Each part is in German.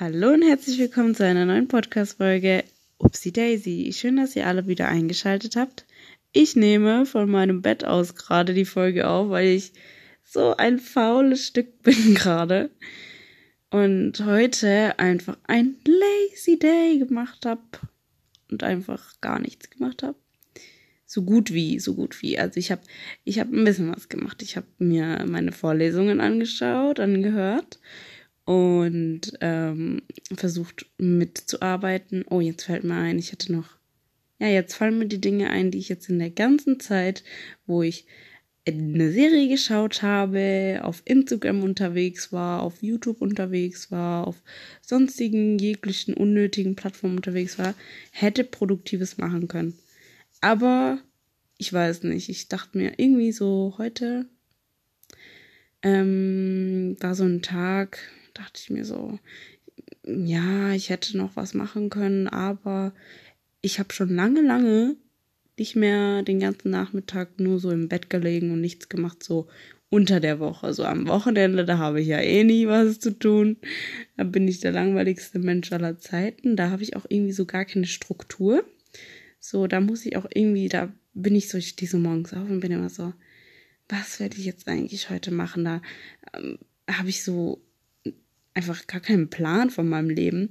Hallo und herzlich willkommen zu einer neuen Podcast-Folge Upsi Daisy. Schön, dass ihr alle wieder eingeschaltet habt. Ich nehme von meinem Bett aus gerade die Folge auf, weil ich so ein faules Stück bin gerade. Und heute einfach ein Lazy Day gemacht habe und einfach gar nichts gemacht habe. So gut wie, so gut wie. Also ich habe ich hab ein bisschen was gemacht. Ich habe mir meine Vorlesungen angeschaut, angehört und ähm, versucht mitzuarbeiten. Oh, jetzt fällt mir ein, ich hatte noch. Ja, jetzt fallen mir die Dinge ein, die ich jetzt in der ganzen Zeit, wo ich eine Serie geschaut habe, auf Instagram unterwegs war, auf YouTube unterwegs war, auf sonstigen jeglichen unnötigen Plattformen unterwegs war, hätte Produktives machen können. Aber ich weiß nicht, ich dachte mir irgendwie so heute ähm, war so ein Tag, dachte ich mir so, ja, ich hätte noch was machen können, aber ich habe schon lange, lange nicht mehr den ganzen Nachmittag nur so im Bett gelegen und nichts gemacht, so unter der Woche. So am Wochenende, da habe ich ja eh nie was zu tun. Da bin ich der langweiligste Mensch aller Zeiten. Da habe ich auch irgendwie so gar keine Struktur. So, da muss ich auch irgendwie, da bin ich so, ich stehe so morgens auf und bin immer so, was werde ich jetzt eigentlich heute machen? Da ähm, habe ich so einfach gar keinen Plan von meinem Leben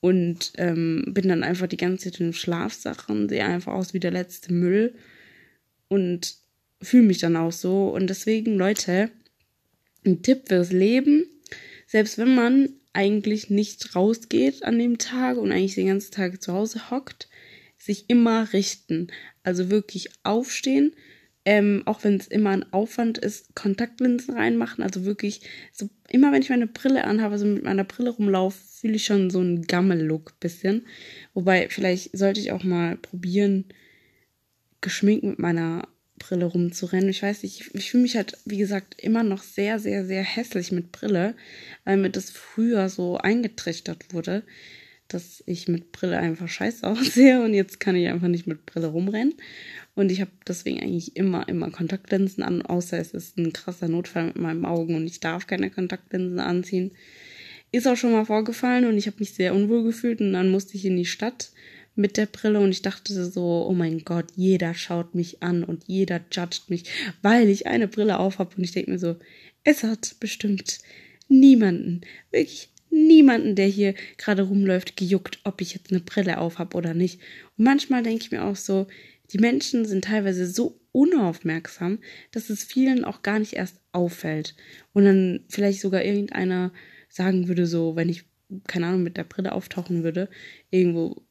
und ähm, bin dann einfach die ganze Zeit in Schlafsachen, sehe einfach aus wie der letzte Müll und fühle mich dann auch so. Und deswegen, Leute, ein Tipp fürs Leben, selbst wenn man eigentlich nicht rausgeht an dem Tag und eigentlich den ganzen Tag zu Hause hockt, sich immer richten. Also wirklich aufstehen, ähm, auch wenn es immer ein Aufwand ist, Kontaktlinsen reinmachen. Also wirklich, so immer wenn ich meine Brille anhabe, so mit meiner Brille rumlaufe, fühle ich schon so einen Gammel-Look bisschen. Wobei, vielleicht sollte ich auch mal probieren, geschminkt mit meiner Brille rumzurennen. Ich weiß nicht, ich, ich fühle mich halt, wie gesagt, immer noch sehr, sehr, sehr hässlich mit Brille, weil mir das früher so eingetrichtert wurde, dass ich mit Brille einfach scheiße aussehe und jetzt kann ich einfach nicht mit Brille rumrennen. Und ich habe deswegen eigentlich immer, immer Kontaktlinsen an, außer es ist ein krasser Notfall mit meinen Augen und ich darf keine Kontaktlinsen anziehen. Ist auch schon mal vorgefallen und ich habe mich sehr unwohl gefühlt und dann musste ich in die Stadt mit der Brille und ich dachte so, oh mein Gott, jeder schaut mich an und jeder judgt mich, weil ich eine Brille auf habe und ich denke mir so, es hat bestimmt niemanden, wirklich niemanden, der hier gerade rumläuft, gejuckt, ob ich jetzt eine Brille auf habe oder nicht. Und manchmal denke ich mir auch so, die Menschen sind teilweise so unaufmerksam, dass es vielen auch gar nicht erst auffällt. Und dann vielleicht sogar irgendeiner sagen würde, so, wenn ich, keine Ahnung, mit der Brille auftauchen würde, irgendwo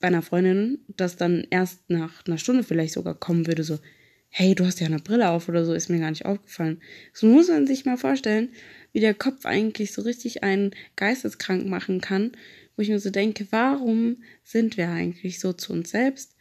bei einer Freundin, dass dann erst nach einer Stunde vielleicht sogar kommen würde, so, hey, du hast ja eine Brille auf oder so, ist mir gar nicht aufgefallen. So muss man sich mal vorstellen, wie der Kopf eigentlich so richtig einen geisteskrank machen kann, wo ich mir so denke, warum sind wir eigentlich so zu uns selbst?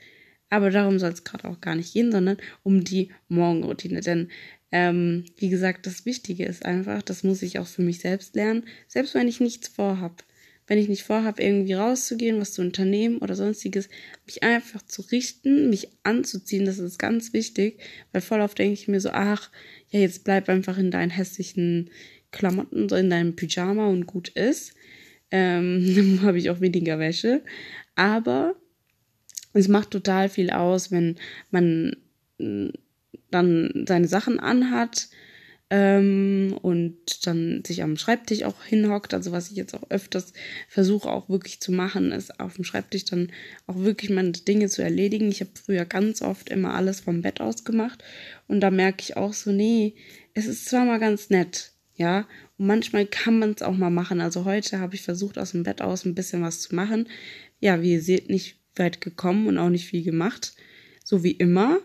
Aber darum soll es gerade auch gar nicht gehen, sondern um die Morgenroutine. Denn, ähm, wie gesagt, das Wichtige ist einfach, das muss ich auch für mich selbst lernen, selbst wenn ich nichts vorhab. Wenn ich nicht vorhab, irgendwie rauszugehen, was zu unternehmen oder sonstiges, mich einfach zu richten, mich anzuziehen, das ist ganz wichtig, weil voll oft denke ich mir so, ach, ja, jetzt bleib einfach in deinen hässlichen Klamotten, so in deinem Pyjama und gut ist. Ähm, dann habe ich auch weniger Wäsche. Aber es macht total viel aus, wenn man mm, dann seine Sachen anhat ähm, und dann sich am Schreibtisch auch hinhockt. Also was ich jetzt auch öfters versuche auch wirklich zu machen, ist auf dem Schreibtisch dann auch wirklich meine Dinge zu erledigen. Ich habe früher ganz oft immer alles vom Bett aus gemacht und da merke ich auch so, nee, es ist zwar mal ganz nett, ja, und manchmal kann man es auch mal machen. Also heute habe ich versucht, aus dem Bett aus ein bisschen was zu machen. Ja, wie ihr seht, nicht weit gekommen und auch nicht viel gemacht. So wie immer.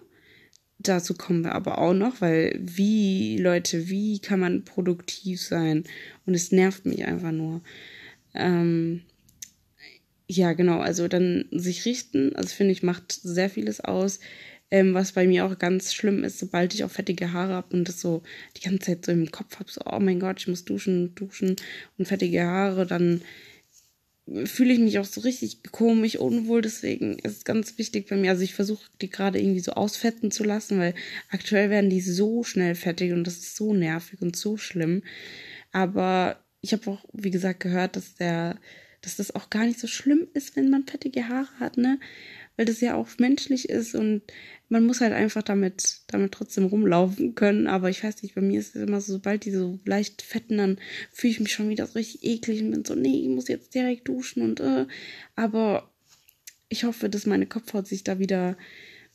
Dazu kommen wir aber auch noch, weil wie, Leute, wie kann man produktiv sein? Und es nervt mich einfach nur. Ähm, ja, genau, also dann sich richten, also finde ich, macht sehr vieles aus. Ähm, was bei mir auch ganz schlimm ist, sobald ich auch fettige Haare habe und das so die ganze Zeit so im Kopf habe, so, oh mein Gott, ich muss duschen, duschen und fettige Haare, dann fühle ich mich auch so richtig komisch, unwohl. Deswegen ist es ganz wichtig bei mir. Also ich versuche die gerade irgendwie so ausfetten zu lassen, weil aktuell werden die so schnell fettig und das ist so nervig und so schlimm. Aber ich habe auch, wie gesagt, gehört, dass der, dass das auch gar nicht so schlimm ist, wenn man fettige Haare hat, ne? Weil das ja auch menschlich ist und man muss halt einfach damit, damit trotzdem rumlaufen können. Aber ich weiß nicht, bei mir ist es immer so, sobald die so leicht fetten, dann fühle ich mich schon wieder so richtig eklig und bin so, nee, ich muss jetzt direkt duschen und äh. Aber ich hoffe, dass meine Kopfhaut sich da wieder ein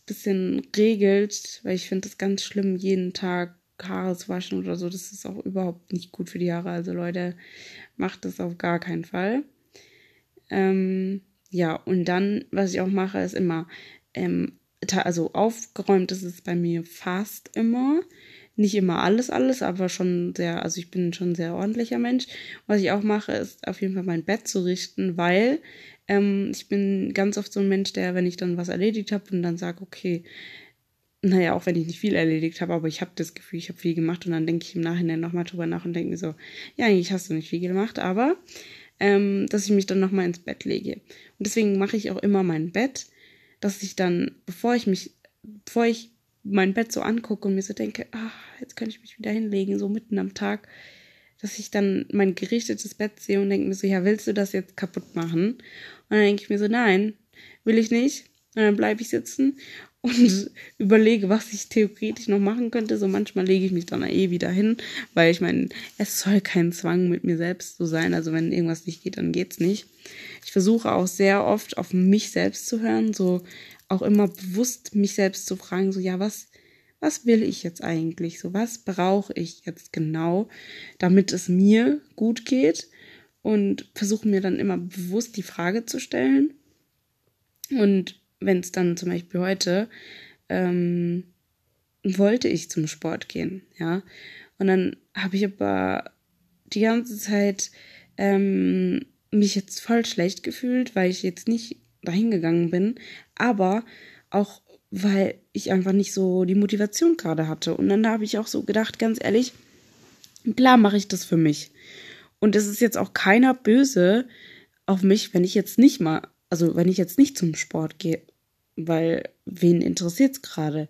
bisschen regelt, weil ich finde das ganz schlimm, jeden Tag Haare zu waschen oder so. Das ist auch überhaupt nicht gut für die Haare. Also Leute, macht das auf gar keinen Fall. Ähm, ja, und dann, was ich auch mache, ist immer, ähm, also aufgeräumt ist es bei mir fast immer. Nicht immer alles, alles, aber schon sehr, also ich bin schon ein sehr ordentlicher Mensch. Was ich auch mache, ist auf jeden Fall mein Bett zu richten, weil ähm, ich bin ganz oft so ein Mensch, der, wenn ich dann was erledigt habe und dann sage, okay, naja, auch wenn ich nicht viel erledigt habe, aber ich habe das Gefühl, ich habe viel gemacht und dann denke ich im Nachhinein nochmal drüber nach und denke mir so, ja, eigentlich hast du nicht viel gemacht, aber ähm, dass ich mich dann nochmal ins Bett lege. Und deswegen mache ich auch immer mein Bett, dass ich dann, bevor ich mich, bevor ich mein Bett so angucke und mir so denke, ah, jetzt könnte ich mich wieder hinlegen, so mitten am Tag, dass ich dann mein gerichtetes Bett sehe und denke mir so, ja, willst du das jetzt kaputt machen? Und dann denke ich mir so, nein, will ich nicht. Und dann bleibe ich sitzen und überlege, was ich theoretisch noch machen könnte. So manchmal lege ich mich dann eh wieder hin, weil ich meine, es soll kein Zwang mit mir selbst so sein. Also wenn irgendwas nicht geht, dann geht's nicht. Ich versuche auch sehr oft auf mich selbst zu hören, so auch immer bewusst mich selbst zu fragen, so ja, was was will ich jetzt eigentlich? So was brauche ich jetzt genau, damit es mir gut geht und versuche mir dann immer bewusst die Frage zu stellen und wenn es dann zum Beispiel heute, ähm, wollte ich zum Sport gehen, ja. Und dann habe ich aber die ganze Zeit ähm, mich jetzt voll schlecht gefühlt, weil ich jetzt nicht dahin gegangen bin, aber auch weil ich einfach nicht so die Motivation gerade hatte. Und dann habe ich auch so gedacht, ganz ehrlich, klar mache ich das für mich. Und es ist jetzt auch keiner böse auf mich, wenn ich jetzt nicht mal also wenn ich jetzt nicht zum Sport gehe, weil wen interessiert's gerade?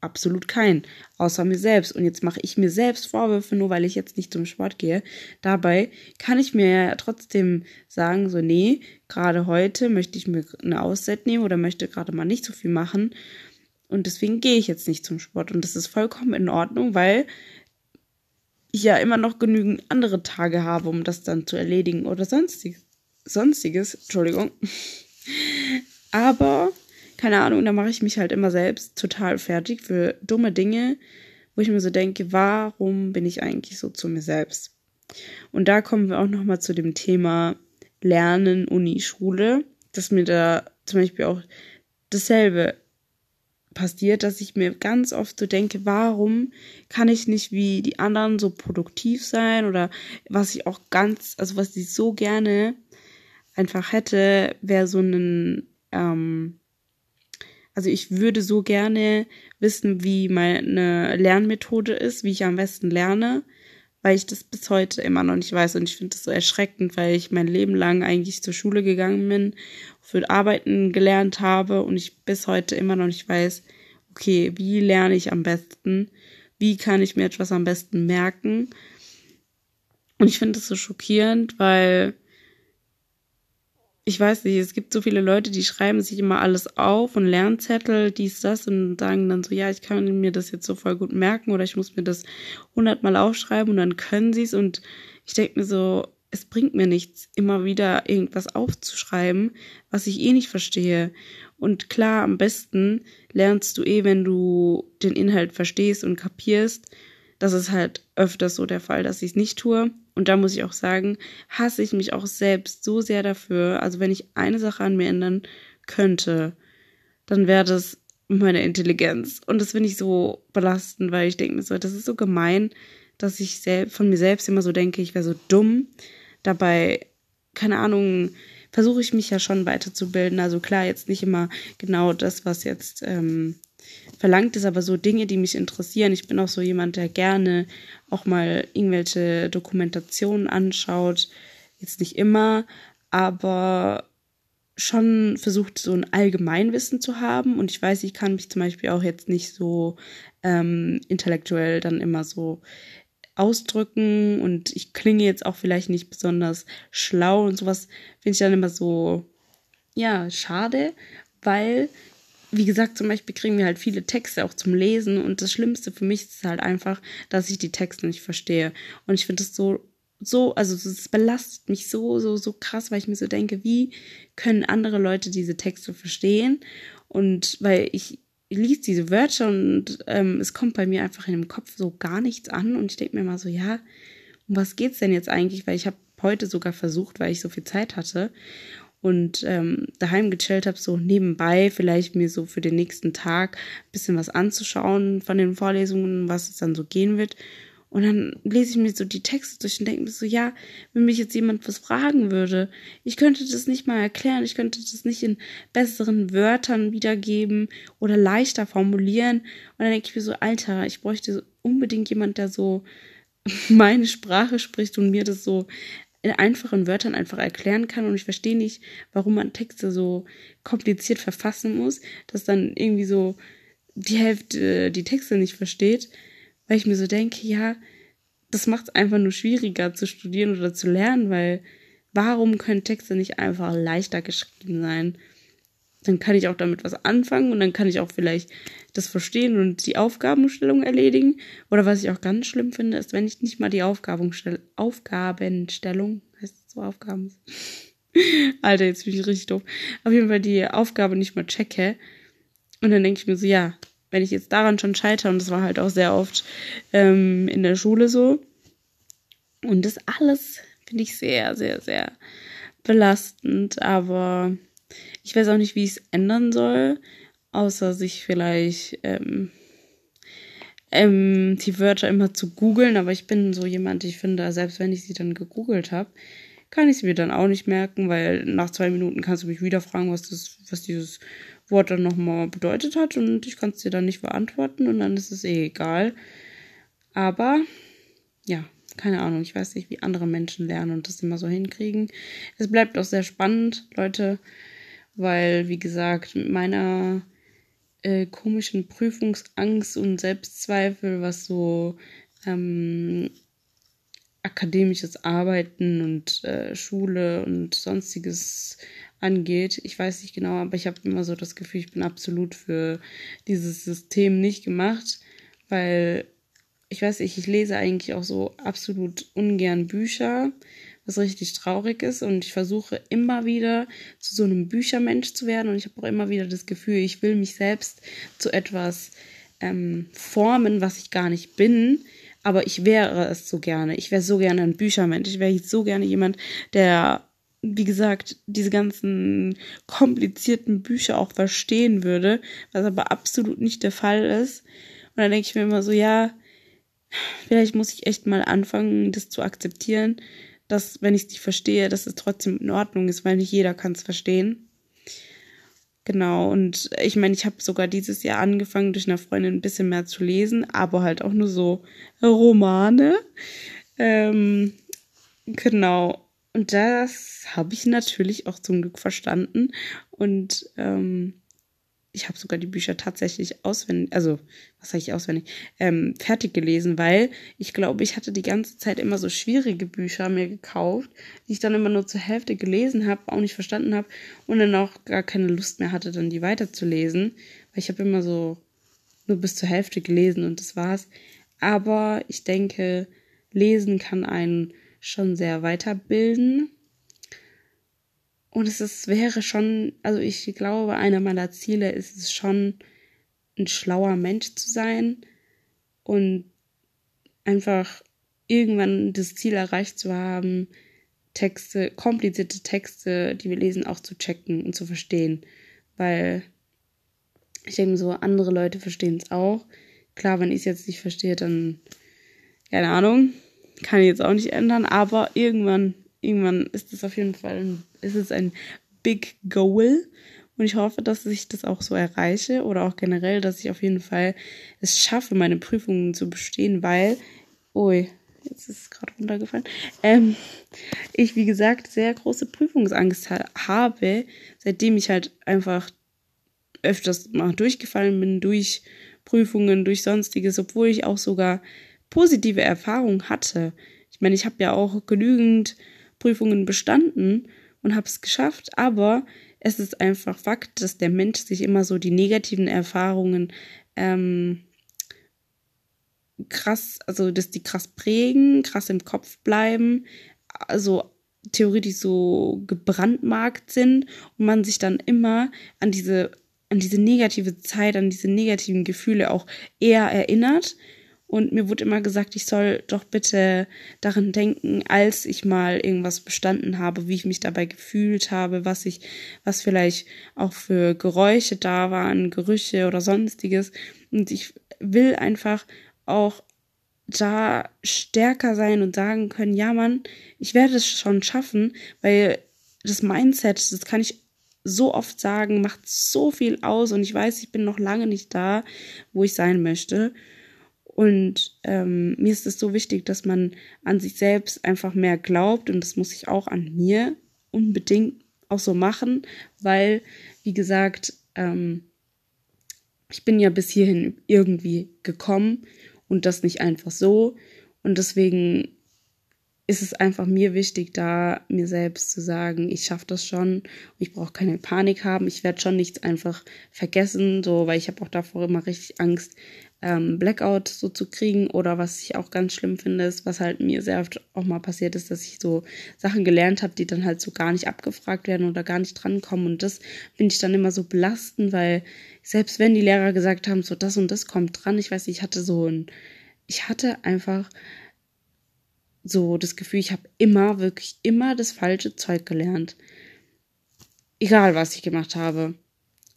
Absolut keinen, außer mir selbst. Und jetzt mache ich mir selbst Vorwürfe, nur weil ich jetzt nicht zum Sport gehe. Dabei kann ich mir ja trotzdem sagen, so, nee, gerade heute möchte ich mir eine Auszeit nehmen oder möchte gerade mal nicht so viel machen. Und deswegen gehe ich jetzt nicht zum Sport. Und das ist vollkommen in Ordnung, weil ich ja immer noch genügend andere Tage habe, um das dann zu erledigen oder sonstiges. Sonstiges, Entschuldigung. Aber, keine Ahnung, da mache ich mich halt immer selbst total fertig für dumme Dinge, wo ich mir so denke, warum bin ich eigentlich so zu mir selbst? Und da kommen wir auch nochmal zu dem Thema Lernen, Uni, Schule, dass mir da zum Beispiel auch dasselbe passiert, dass ich mir ganz oft so denke, warum kann ich nicht wie die anderen so produktiv sein oder was ich auch ganz, also was ich so gerne einfach hätte, wäre so ein, ähm, also ich würde so gerne wissen, wie meine Lernmethode ist, wie ich am besten lerne, weil ich das bis heute immer noch nicht weiß. Und ich finde das so erschreckend, weil ich mein Leben lang eigentlich zur Schule gegangen bin, für Arbeiten gelernt habe und ich bis heute immer noch nicht weiß, okay, wie lerne ich am besten? Wie kann ich mir etwas am besten merken? Und ich finde das so schockierend, weil ich weiß nicht, es gibt so viele Leute, die schreiben sich immer alles auf und Lernzettel, dies, das und sagen dann so, ja, ich kann mir das jetzt so voll gut merken oder ich muss mir das hundertmal aufschreiben und dann können sie es und ich denke mir so, es bringt mir nichts, immer wieder irgendwas aufzuschreiben, was ich eh nicht verstehe. Und klar, am besten lernst du eh, wenn du den Inhalt verstehst und kapierst. Das ist halt öfters so der Fall, dass ich es nicht tue. Und da muss ich auch sagen, hasse ich mich auch selbst so sehr dafür. Also wenn ich eine Sache an mir ändern könnte, dann wäre das meine Intelligenz. Und das finde ich so belastend, weil ich denke mir so, das ist so gemein, dass ich von mir selbst immer so denke, ich wäre so dumm. Dabei, keine Ahnung, versuche ich mich ja schon weiterzubilden. Also klar, jetzt nicht immer genau das, was jetzt ähm, verlangt ist, aber so Dinge, die mich interessieren. Ich bin auch so jemand, der gerne auch mal irgendwelche Dokumentationen anschaut. Jetzt nicht immer, aber schon versucht, so ein Allgemeinwissen zu haben. Und ich weiß, ich kann mich zum Beispiel auch jetzt nicht so ähm, intellektuell dann immer so ausdrücken und ich klinge jetzt auch vielleicht nicht besonders schlau und sowas finde ich dann immer so, ja, schade, weil, wie gesagt, zum Beispiel kriegen wir halt viele Texte auch zum Lesen und das Schlimmste für mich ist halt einfach, dass ich die Texte nicht verstehe. Und ich finde das so, so, also es belastet mich so, so, so krass, weil ich mir so denke, wie können andere Leute diese Texte verstehen? Und weil ich liest diese Wörter und ähm, es kommt bei mir einfach in dem Kopf so gar nichts an und ich denke mir mal so, ja, um was geht's denn jetzt eigentlich? Weil ich habe heute sogar versucht, weil ich so viel Zeit hatte und ähm, daheim gechillt habe, so nebenbei vielleicht mir so für den nächsten Tag ein bisschen was anzuschauen von den Vorlesungen, was es dann so gehen wird. Und dann lese ich mir so die Texte durch und denke mir so, ja, wenn mich jetzt jemand was fragen würde, ich könnte das nicht mal erklären, ich könnte das nicht in besseren Wörtern wiedergeben oder leichter formulieren. Und dann denke ich mir so, Alter, ich bräuchte unbedingt jemand, der so meine Sprache spricht und mir das so in einfachen Wörtern einfach erklären kann. Und ich verstehe nicht, warum man Texte so kompliziert verfassen muss, dass dann irgendwie so die Hälfte die Texte nicht versteht weil ich mir so denke, ja, das macht es einfach nur schwieriger zu studieren oder zu lernen, weil warum können Texte nicht einfach leichter geschrieben sein? Dann kann ich auch damit was anfangen und dann kann ich auch vielleicht das verstehen und die Aufgabenstellung erledigen. Oder was ich auch ganz schlimm finde, ist, wenn ich nicht mal die Aufgabenstellung, Aufgabenstellung, heißt das so Aufgaben? Alter, jetzt bin ich richtig doof. Auf jeden Fall die Aufgabe nicht mal checke. Und dann denke ich mir so, ja, wenn ich jetzt daran schon scheitere, und das war halt auch sehr oft ähm, in der Schule so. Und das alles finde ich sehr, sehr, sehr belastend. Aber ich weiß auch nicht, wie ich es ändern soll, außer sich vielleicht ähm, ähm, die Wörter immer zu googeln. Aber ich bin so jemand, ich finde, selbst wenn ich sie dann gegoogelt habe, kann ich sie mir dann auch nicht merken, weil nach zwei Minuten kannst du mich wieder fragen, was das, was dieses Wort dann nochmal bedeutet hat und ich kann es dir dann nicht beantworten und dann ist es eh egal. Aber ja, keine Ahnung, ich weiß nicht, wie andere Menschen lernen und das immer so hinkriegen. Es bleibt auch sehr spannend, Leute, weil, wie gesagt, mit meiner äh, komischen Prüfungsangst und Selbstzweifel, was so ähm, akademisches Arbeiten und äh, Schule und sonstiges angeht. Ich weiß nicht genau, aber ich habe immer so das Gefühl, ich bin absolut für dieses System nicht gemacht, weil ich weiß nicht, ich lese eigentlich auch so absolut ungern Bücher, was richtig traurig ist und ich versuche immer wieder zu so einem Büchermensch zu werden und ich habe auch immer wieder das Gefühl, ich will mich selbst zu etwas ähm, formen, was ich gar nicht bin, aber ich wäre es so gerne. Ich wäre so gerne ein Büchermensch. Ich wäre so gerne jemand, der wie gesagt, diese ganzen komplizierten Bücher auch verstehen würde, was aber absolut nicht der Fall ist. Und dann denke ich mir immer so, ja, vielleicht muss ich echt mal anfangen, das zu akzeptieren, dass, wenn ich es nicht verstehe, dass es trotzdem in Ordnung ist, weil nicht jeder kann es verstehen. Genau, und ich meine, ich habe sogar dieses Jahr angefangen, durch eine Freundin ein bisschen mehr zu lesen, aber halt auch nur so Romane. Ähm, genau, und das habe ich natürlich auch zum Glück verstanden. Und ähm, ich habe sogar die Bücher tatsächlich auswendig, also was sage ich auswendig, ähm, fertig gelesen, weil ich glaube, ich hatte die ganze Zeit immer so schwierige Bücher mir gekauft, die ich dann immer nur zur Hälfte gelesen habe, auch nicht verstanden habe und dann auch gar keine Lust mehr hatte, dann die weiterzulesen, weil ich habe immer so nur bis zur Hälfte gelesen und das war's. Aber ich denke, lesen kann einen schon sehr weiterbilden. Und es ist, wäre schon, also ich glaube, einer meiner Ziele ist es schon, ein schlauer Mensch zu sein und einfach irgendwann das Ziel erreicht zu haben, Texte, komplizierte Texte, die wir lesen, auch zu checken und zu verstehen. Weil ich denke so, andere Leute verstehen es auch. Klar, wenn ich es jetzt nicht verstehe, dann, keine Ahnung, kann ich jetzt auch nicht ändern, aber irgendwann, irgendwann ist es auf jeden Fall ein, ist es ein Big Goal. Und ich hoffe, dass ich das auch so erreiche oder auch generell, dass ich auf jeden Fall es schaffe, meine Prüfungen zu bestehen, weil, ui, jetzt ist es gerade runtergefallen, ähm, ich, wie gesagt, sehr große Prüfungsangst habe, seitdem ich halt einfach öfters mal durchgefallen bin durch Prüfungen, durch sonstiges, obwohl ich auch sogar positive Erfahrungen hatte. Ich meine, ich habe ja auch genügend Prüfungen bestanden und habe es geschafft, aber es ist einfach Fakt, dass der Mensch sich immer so die negativen Erfahrungen ähm, krass, also dass die krass prägen, krass im Kopf bleiben, also theoretisch so gebrandmarkt sind und man sich dann immer an diese an diese negative Zeit, an diese negativen Gefühle auch eher erinnert. Und mir wurde immer gesagt, ich soll doch bitte daran denken, als ich mal irgendwas bestanden habe, wie ich mich dabei gefühlt habe, was ich, was vielleicht auch für Geräusche da waren, Gerüche oder sonstiges. Und ich will einfach auch da stärker sein und sagen können, ja Mann, ich werde es schon schaffen, weil das Mindset, das kann ich so oft sagen, macht so viel aus und ich weiß, ich bin noch lange nicht da, wo ich sein möchte. Und ähm, mir ist es so wichtig, dass man an sich selbst einfach mehr glaubt. Und das muss ich auch an mir unbedingt auch so machen, weil, wie gesagt, ähm, ich bin ja bis hierhin irgendwie gekommen und das nicht einfach so. Und deswegen ist es einfach mir wichtig, da mir selbst zu sagen, ich schaffe das schon, ich brauche keine Panik haben, ich werde schon nichts einfach vergessen, so, weil ich habe auch davor immer richtig Angst, ähm, Blackout so zu kriegen oder was ich auch ganz schlimm finde, ist, was halt mir sehr oft auch mal passiert ist, dass ich so Sachen gelernt habe, die dann halt so gar nicht abgefragt werden oder gar nicht drankommen und das finde ich dann immer so belastend, weil selbst wenn die Lehrer gesagt haben, so das und das kommt dran, ich weiß, ich hatte so ein, ich hatte einfach so das Gefühl, ich habe immer, wirklich immer das falsche Zeug gelernt. Egal, was ich gemacht habe.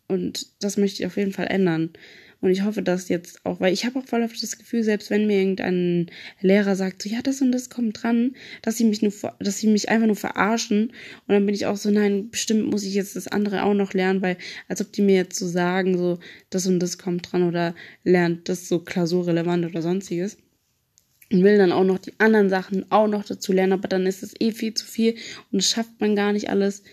Und das möchte ich auf jeden Fall ändern. Und ich hoffe, dass jetzt auch, weil ich habe auch voll oft das Gefühl, selbst wenn mir irgendein Lehrer sagt, so ja, das und das kommt dran, dass sie mich nur, dass sie mich einfach nur verarschen. Und dann bin ich auch so, nein, bestimmt muss ich jetzt das andere auch noch lernen, weil als ob die mir jetzt so sagen, so das und das kommt dran oder lernt das so klausurrelevant oder sonstiges und will dann auch noch die anderen Sachen auch noch dazu lernen, aber dann ist es eh viel zu viel und das schafft man gar nicht alles.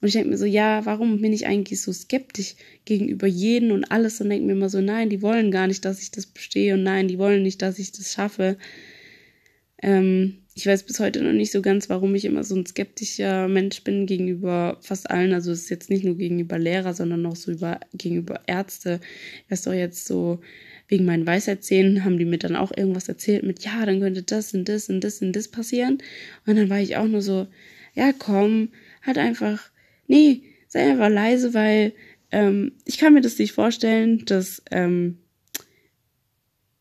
Und ich denke mir so, ja, warum bin ich eigentlich so skeptisch gegenüber jedem und alles und denke mir immer so, nein, die wollen gar nicht, dass ich das bestehe und nein, die wollen nicht, dass ich das schaffe. Ähm, ich weiß bis heute noch nicht so ganz, warum ich immer so ein skeptischer Mensch bin gegenüber fast allen. Also es ist jetzt nicht nur gegenüber Lehrer, sondern auch so über, gegenüber Ärzte. Ich weiß doch jetzt so, wegen meinen Weisheitszähnen haben die mir dann auch irgendwas erzählt mit, ja, dann könnte das und das und das und das passieren. Und dann war ich auch nur so, ja, komm, halt einfach, nee, sei einfach leise, weil ähm, ich kann mir das nicht vorstellen, dass ähm,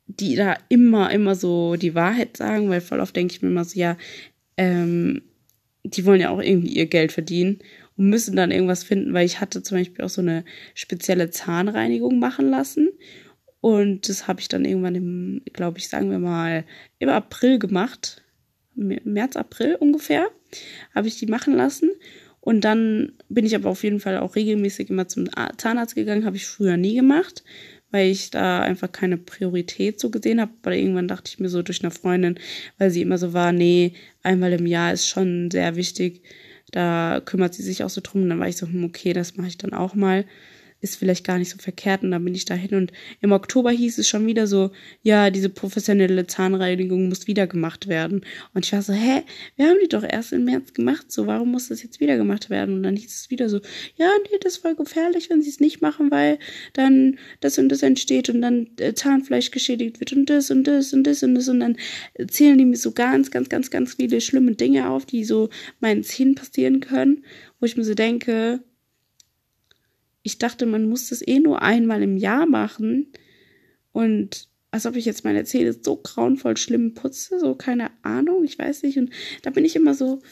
die da immer, immer so die Wahrheit sagen, weil voll oft denke ich mir immer so, ja, ähm, die wollen ja auch irgendwie ihr Geld verdienen und müssen dann irgendwas finden, weil ich hatte zum Beispiel auch so eine spezielle Zahnreinigung machen lassen und das habe ich dann irgendwann im, glaube ich, sagen wir mal, im April gemacht. März, April ungefähr, habe ich die machen lassen. Und dann bin ich aber auf jeden Fall auch regelmäßig immer zum Zahnarzt gegangen, habe ich früher nie gemacht, weil ich da einfach keine Priorität so gesehen habe. Aber irgendwann dachte ich mir so durch eine Freundin, weil sie immer so war, nee, einmal im Jahr ist schon sehr wichtig. Da kümmert sie sich auch so drum. Und dann war ich so, hm, okay, das mache ich dann auch mal ist vielleicht gar nicht so verkehrt und dann bin ich dahin und im Oktober hieß es schon wieder so, ja, diese professionelle Zahnreinigung muss wieder gemacht werden. Und ich war so, hä, wir haben die doch erst im März gemacht, so, warum muss das jetzt wieder gemacht werden? Und dann hieß es wieder so, ja, nee, das ist voll gefährlich, wenn sie es nicht machen, weil dann das und das entsteht und dann äh, Zahnfleisch geschädigt wird und das und das und das und das und dann zählen die mir so ganz, ganz, ganz, ganz viele schlimme Dinge auf, die so meinen Zähnen passieren können, wo ich mir so denke, ich dachte, man muss das eh nur einmal im Jahr machen. Und als ob ich jetzt meine Zähne so grauenvoll schlimm putze, so keine Ahnung, ich weiß nicht. Und da bin ich immer so,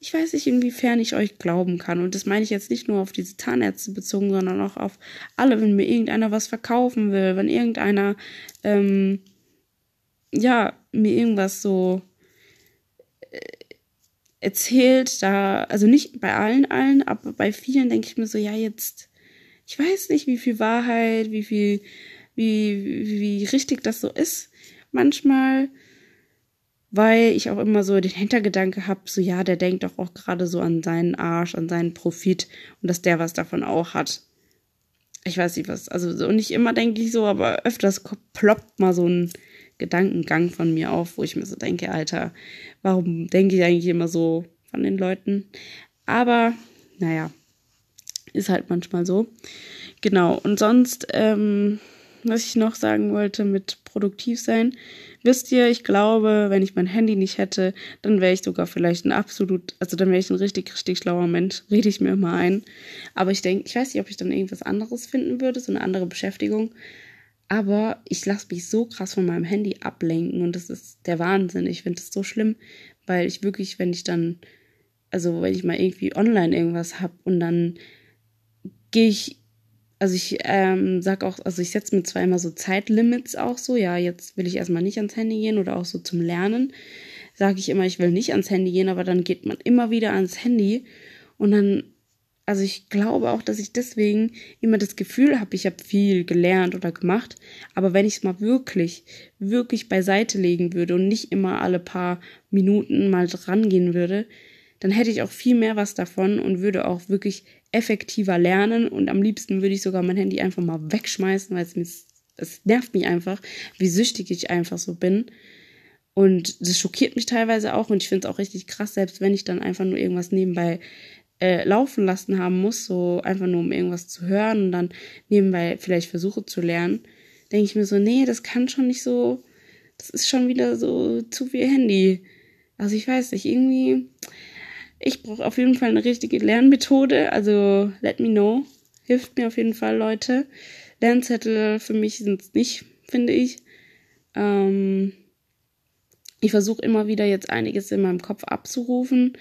ich weiß nicht, inwiefern ich euch glauben kann. Und das meine ich jetzt nicht nur auf diese Zahnärzte bezogen, sondern auch auf alle, wenn mir irgendeiner was verkaufen will, wenn irgendeiner, ähm, ja, mir irgendwas so äh, erzählt, da, also nicht bei allen allen, aber bei vielen denke ich mir so, ja, jetzt ich weiß nicht, wie viel Wahrheit, wie viel, wie, wie richtig das so ist. Manchmal, weil ich auch immer so den Hintergedanke habe, so ja, der denkt doch auch gerade so an seinen Arsch, an seinen Profit und dass der was davon auch hat. Ich weiß nicht was, also so nicht immer denke ich so, aber öfters ploppt mal so ein Gedankengang von mir auf, wo ich mir so denke, Alter, warum denke ich eigentlich immer so von den Leuten? Aber, naja, ist halt manchmal so. Genau, und sonst, ähm, was ich noch sagen wollte mit produktiv sein, wisst ihr, ich glaube, wenn ich mein Handy nicht hätte, dann wäre ich sogar vielleicht ein absolut, also dann wäre ich ein richtig, richtig schlauer Mensch, rede ich mir immer ein. Aber ich denke, ich weiß nicht, ob ich dann irgendwas anderes finden würde, so eine andere Beschäftigung. Aber ich lasse mich so krass von meinem Handy ablenken und das ist der Wahnsinn. Ich finde das so schlimm, weil ich wirklich, wenn ich dann, also wenn ich mal irgendwie online irgendwas habe und dann gehe ich also ich ähm, sag auch, also ich setze mir zwar immer so Zeitlimits auch so, ja, jetzt will ich erstmal nicht ans Handy gehen oder auch so zum Lernen, sage ich immer, ich will nicht ans Handy gehen, aber dann geht man immer wieder ans Handy und dann, also ich glaube auch, dass ich deswegen immer das Gefühl habe, ich habe viel gelernt oder gemacht, aber wenn ich es mal wirklich, wirklich beiseite legen würde und nicht immer alle paar Minuten mal dran gehen würde, dann hätte ich auch viel mehr was davon und würde auch wirklich effektiver lernen und am liebsten würde ich sogar mein Handy einfach mal wegschmeißen, weil es mir es nervt mich einfach, wie süchtig ich einfach so bin. Und das schockiert mich teilweise auch und ich finde es auch richtig krass, selbst wenn ich dann einfach nur irgendwas nebenbei äh, laufen lassen haben muss, so einfach nur um irgendwas zu hören und dann nebenbei vielleicht versuche zu lernen, denke ich mir so, nee, das kann schon nicht so, das ist schon wieder so zu viel Handy. Also ich weiß nicht, irgendwie, ich brauche auf jeden Fall eine richtige Lernmethode. Also let me know. Hilft mir auf jeden Fall, Leute. Lernzettel für mich sind es nicht, finde ich. Ähm, ich versuche immer wieder jetzt einiges in meinem Kopf abzurufen.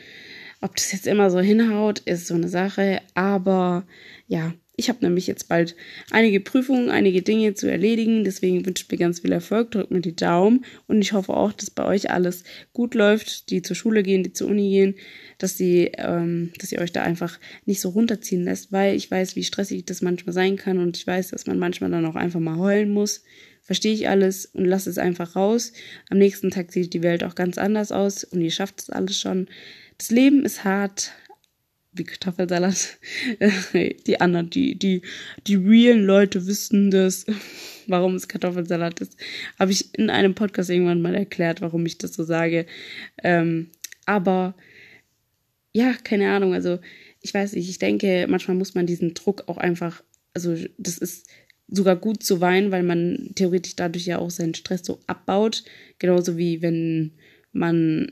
Ob das jetzt immer so hinhaut, ist so eine Sache. Aber ja, ich habe nämlich jetzt bald einige Prüfungen, einige Dinge zu erledigen. Deswegen wünsche ich mir ganz viel Erfolg. Drückt mir die Daumen. Und ich hoffe auch, dass bei euch alles gut läuft, die zur Schule gehen, die zur Uni gehen, dass sie, ähm, dass ihr euch da einfach nicht so runterziehen lässt, weil ich weiß, wie stressig das manchmal sein kann und ich weiß, dass man manchmal dann auch einfach mal heulen muss. Verstehe ich alles und lasse es einfach raus. Am nächsten Tag sieht die Welt auch ganz anders aus und ihr schafft es alles schon. Das Leben ist hart, wie Kartoffelsalat. die anderen, die, die, die realen Leute wissen das, warum es Kartoffelsalat ist. Habe ich in einem Podcast irgendwann mal erklärt, warum ich das so sage. Ähm, aber ja, keine Ahnung. Also ich weiß nicht, ich denke, manchmal muss man diesen Druck auch einfach, also das ist sogar gut zu weinen, weil man theoretisch dadurch ja auch seinen Stress so abbaut. Genauso wie wenn man,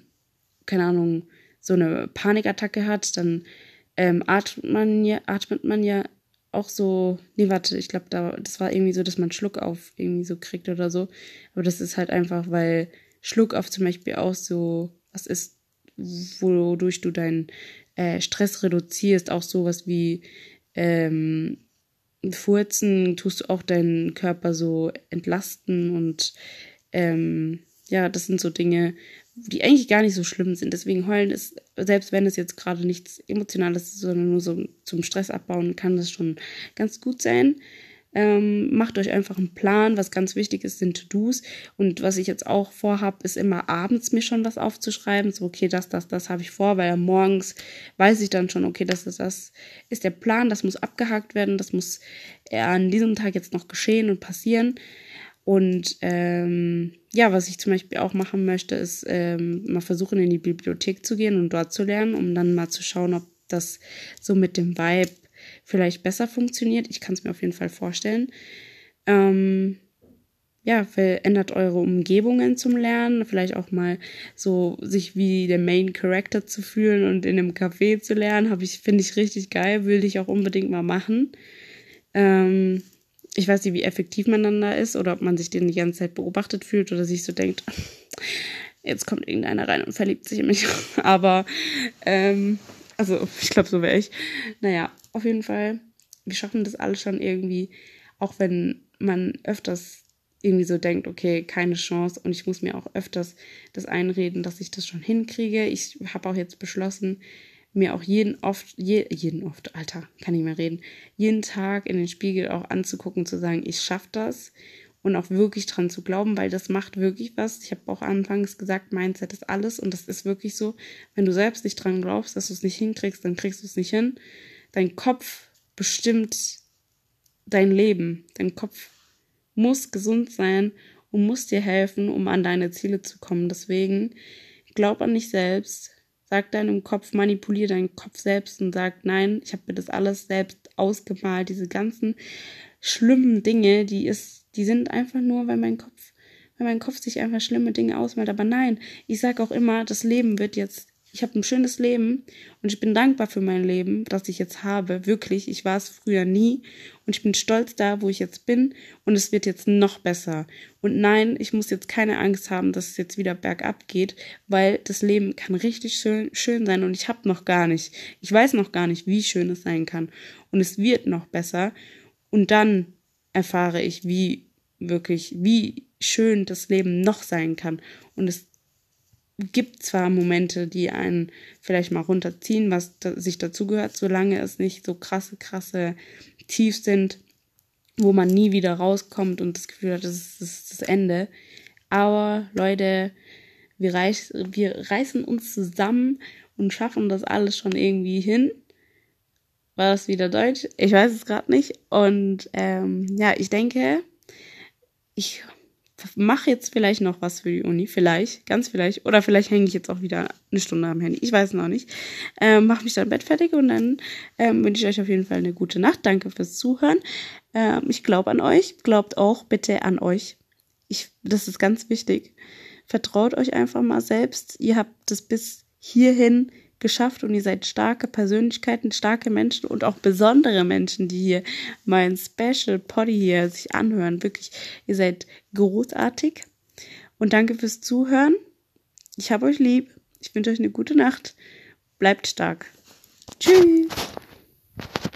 keine Ahnung, so eine Panikattacke hat, dann ähm, atmet, man ja, atmet man ja auch so, nee, warte, ich glaube, da, das war irgendwie so, dass man Schluck auf irgendwie so kriegt oder so. Aber das ist halt einfach, weil Schluck auf zum Beispiel auch so was ist, wodurch du deinen äh, Stress reduzierst, auch sowas wie ähm, Furzen, tust du auch deinen Körper so entlasten und ähm, ja, das sind so Dinge, die eigentlich gar nicht so schlimm sind. Deswegen heulen ist, selbst wenn es jetzt gerade nichts Emotionales ist, sondern nur so zum Stress abbauen, kann das schon ganz gut sein. Ähm, macht euch einfach einen Plan. Was ganz wichtig ist, sind To-Dos. Und was ich jetzt auch vorhab, ist immer abends mir schon was aufzuschreiben. So, okay, das, das, das habe ich vor, weil morgens weiß ich dann schon, okay, das ist das, ist der Plan, das muss abgehakt werden, das muss an diesem Tag jetzt noch geschehen und passieren. Und ähm, ja, was ich zum Beispiel auch machen möchte, ist ähm, mal versuchen, in die Bibliothek zu gehen und dort zu lernen, um dann mal zu schauen, ob das so mit dem Vibe vielleicht besser funktioniert. Ich kann es mir auf jeden Fall vorstellen. Ähm, ja, verändert eure Umgebungen zum Lernen, vielleicht auch mal so sich wie der Main Character zu fühlen und in einem Café zu lernen, habe ich finde ich richtig geil, will ich auch unbedingt mal machen. Ähm, ich weiß nicht, wie effektiv man dann da ist oder ob man sich den die ganze Zeit beobachtet fühlt oder sich so denkt, jetzt kommt irgendeiner rein und verliebt sich in mich. Aber, ähm, also ich glaube, so wäre ich. Naja, auf jeden Fall, wir schaffen das alles schon irgendwie, auch wenn man öfters irgendwie so denkt, okay, keine Chance und ich muss mir auch öfters das einreden, dass ich das schon hinkriege. Ich habe auch jetzt beschlossen, mir auch jeden oft, je, jeden oft, Alter, kann ich mehr reden, jeden Tag in den Spiegel auch anzugucken, zu sagen, ich schaff das und auch wirklich dran zu glauben, weil das macht wirklich was. Ich habe auch anfangs gesagt, Mindset ist alles und das ist wirklich so. Wenn du selbst nicht dran glaubst, dass du es nicht hinkriegst, dann kriegst du es nicht hin. Dein Kopf bestimmt dein Leben. Dein Kopf muss gesund sein und muss dir helfen, um an deine Ziele zu kommen. Deswegen glaub an dich selbst, sag deinem Kopf, manipulier deinen Kopf selbst und sag, nein, ich habe mir das alles selbst ausgemalt, diese ganzen schlimmen Dinge, die ist, die sind einfach nur, weil mein Kopf, weil mein Kopf sich einfach schlimme Dinge ausmalt. Aber nein, ich sag auch immer, das Leben wird jetzt ich habe ein schönes Leben und ich bin dankbar für mein Leben, das ich jetzt habe. Wirklich, ich war es früher nie. Und ich bin stolz da, wo ich jetzt bin. Und es wird jetzt noch besser. Und nein, ich muss jetzt keine Angst haben, dass es jetzt wieder bergab geht, weil das Leben kann richtig schön, schön sein. Und ich habe noch gar nicht, ich weiß noch gar nicht, wie schön es sein kann. Und es wird noch besser. Und dann erfahre ich, wie wirklich, wie schön das Leben noch sein kann. Und es gibt zwar Momente, die einen vielleicht mal runterziehen, was da, sich dazugehört, solange es nicht so krasse, krasse Tief sind, wo man nie wieder rauskommt und das Gefühl hat, das ist, das, ist das Ende. Aber Leute, wir, reich, wir reißen uns zusammen und schaffen das alles schon irgendwie hin. War das wieder Deutsch? Ich weiß es gerade nicht. Und ähm, ja, ich denke, ich mache jetzt vielleicht noch was für die Uni, vielleicht, ganz vielleicht, oder vielleicht hänge ich jetzt auch wieder eine Stunde am Handy, ich weiß noch nicht. Ähm, mache mich dann Bett fertig und dann ähm, wünsche ich euch auf jeden Fall eine gute Nacht. Danke fürs Zuhören. Ähm, ich glaube an euch, glaubt auch bitte an euch. Ich, das ist ganz wichtig. Vertraut euch einfach mal selbst. Ihr habt das bis hierhin geschafft und ihr seid starke Persönlichkeiten, starke Menschen und auch besondere Menschen, die hier mein Special Poddy hier sich anhören. Wirklich, ihr seid großartig. Und danke fürs Zuhören. Ich habe euch lieb. Ich wünsche euch eine gute Nacht. Bleibt stark. Tschüss.